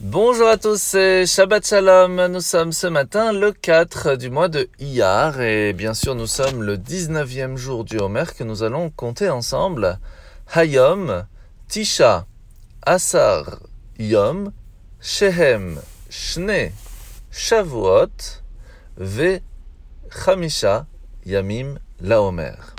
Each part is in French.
Bonjour à tous, c'est Shabbat Shalom. Nous sommes ce matin le 4 du mois de Iyar et bien sûr nous sommes le 19e jour du Homer que nous allons compter ensemble. Hayom, Tisha, Asar, Yom, Shehem, Shne, Shavuot, Ve, Chamisha, Yamim, Laomer.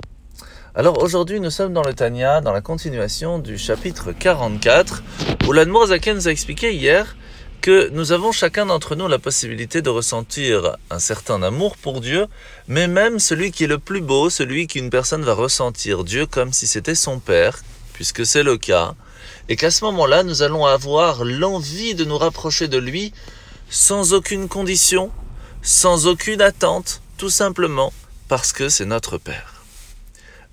Alors aujourd'hui, nous sommes dans le Tanya, dans la continuation du chapitre 44, où l'Admour Zaken nous a expliqué hier que nous avons chacun d'entre nous la possibilité de ressentir un certain amour pour Dieu, mais même celui qui est le plus beau, celui qu'une personne va ressentir Dieu comme si c'était son Père, puisque c'est le cas, et qu'à ce moment-là, nous allons avoir l'envie de nous rapprocher de lui sans aucune condition, sans aucune attente, tout simplement parce que c'est notre Père.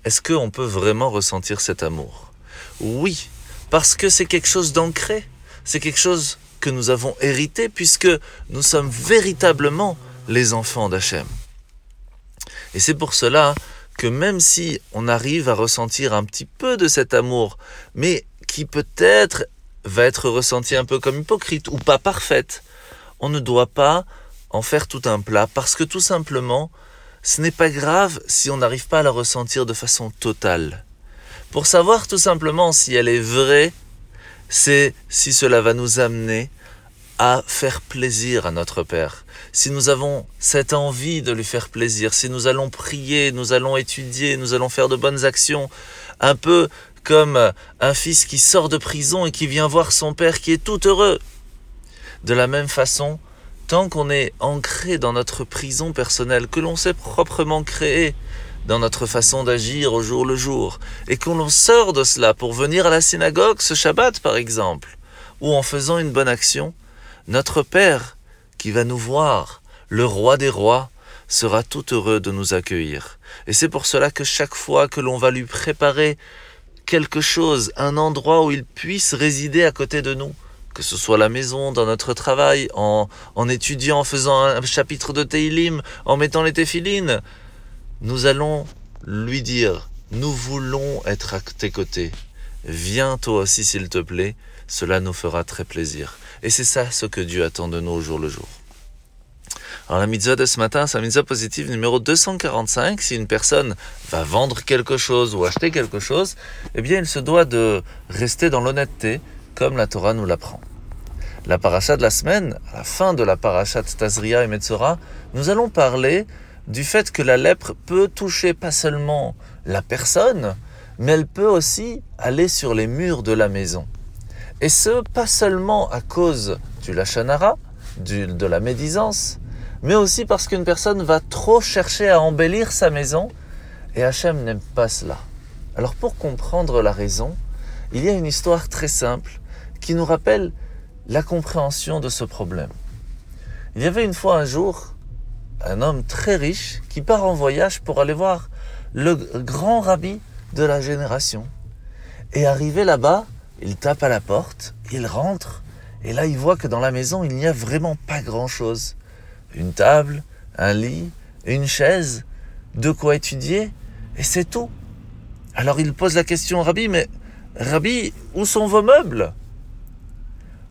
Est-ce qu'on peut vraiment ressentir cet amour? Oui, parce que c'est quelque chose d'ancré, c'est quelque chose que nous avons hérité puisque nous sommes véritablement les enfants d'Hachem. Et c'est pour cela que même si on arrive à ressentir un petit peu de cet amour, mais qui peut-être va être ressenti un peu comme hypocrite ou pas parfaite, on ne doit pas en faire tout un plat parce que tout simplement, ce n'est pas grave si on n'arrive pas à la ressentir de façon totale. Pour savoir tout simplement si elle est vraie, c'est si cela va nous amener à faire plaisir à notre Père. Si nous avons cette envie de lui faire plaisir, si nous allons prier, nous allons étudier, nous allons faire de bonnes actions, un peu comme un fils qui sort de prison et qui vient voir son Père qui est tout heureux. De la même façon, tant qu'on est ancré dans notre prison personnelle, que l'on s'est proprement créé dans notre façon d'agir au jour le jour, et qu'on sort de cela pour venir à la synagogue ce Shabbat par exemple, ou en faisant une bonne action, notre Père, qui va nous voir, le roi des rois, sera tout heureux de nous accueillir. Et c'est pour cela que chaque fois que l'on va lui préparer quelque chose, un endroit où il puisse résider à côté de nous, que ce soit à la maison, dans notre travail, en, en étudiant, en faisant un chapitre de Teilim, en mettant les téphilines, nous allons lui dire, nous voulons être à tes côtés. Viens toi aussi s'il te plaît, cela nous fera très plaisir. Et c'est ça ce que Dieu attend de nous au jour le jour. Alors la mitzvah de ce matin, c'est la mitzvah positive numéro 245. Si une personne va vendre quelque chose ou acheter quelque chose, eh bien il se doit de rester dans l'honnêteté, comme la Torah nous l'apprend. La paracha de la semaine, à la fin de la paracha de Tazria et Metzora, nous allons parler du fait que la lèpre peut toucher pas seulement la personne, mais elle peut aussi aller sur les murs de la maison. Et ce, pas seulement à cause du lachanara, de la médisance, mais aussi parce qu'une personne va trop chercher à embellir sa maison, et Hachem n'aime pas cela. Alors pour comprendre la raison, il y a une histoire très simple qui nous rappelle la compréhension de ce problème. Il y avait une fois un jour un homme très riche qui part en voyage pour aller voir le grand rabbi de la génération. Et arrivé là-bas, il tape à la porte, il rentre, et là il voit que dans la maison il n'y a vraiment pas grand-chose. Une table, un lit, une chaise, de quoi étudier, et c'est tout. Alors il pose la question au rabbi, mais Rabbi, où sont vos meubles?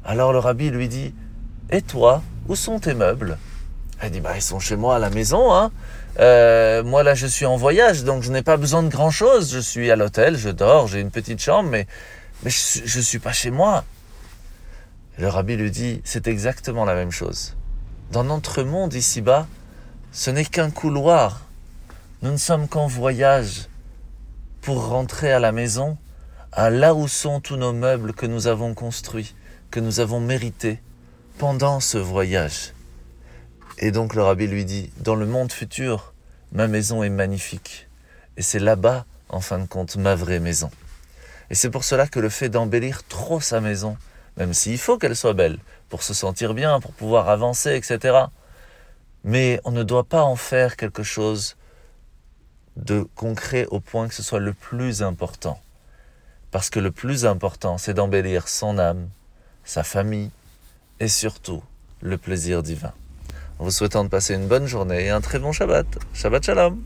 Alors le rabbi lui dit Et toi, où sont tes meubles? Elle dit Bah, ils sont chez moi à la maison. Hein. Euh, moi, là, je suis en voyage, donc je n'ai pas besoin de grand chose. Je suis à l'hôtel, je dors, j'ai une petite chambre, mais, mais je ne suis pas chez moi. le rabbi lui dit C'est exactement la même chose. Dans notre monde ici-bas, ce n'est qu'un couloir. Nous ne sommes qu'en voyage pour rentrer à la maison, à là où sont tous nos meubles que nous avons construits que nous avons mérité pendant ce voyage. Et donc le rabbi lui dit, dans le monde futur, ma maison est magnifique. Et c'est là-bas, en fin de compte, ma vraie maison. Et c'est pour cela que le fait d'embellir trop sa maison, même s'il faut qu'elle soit belle, pour se sentir bien, pour pouvoir avancer, etc. Mais on ne doit pas en faire quelque chose de concret au point que ce soit le plus important. Parce que le plus important, c'est d'embellir son âme, sa famille et surtout le plaisir divin. En vous souhaitant de passer une bonne journée et un très bon Shabbat. Shabbat Shalom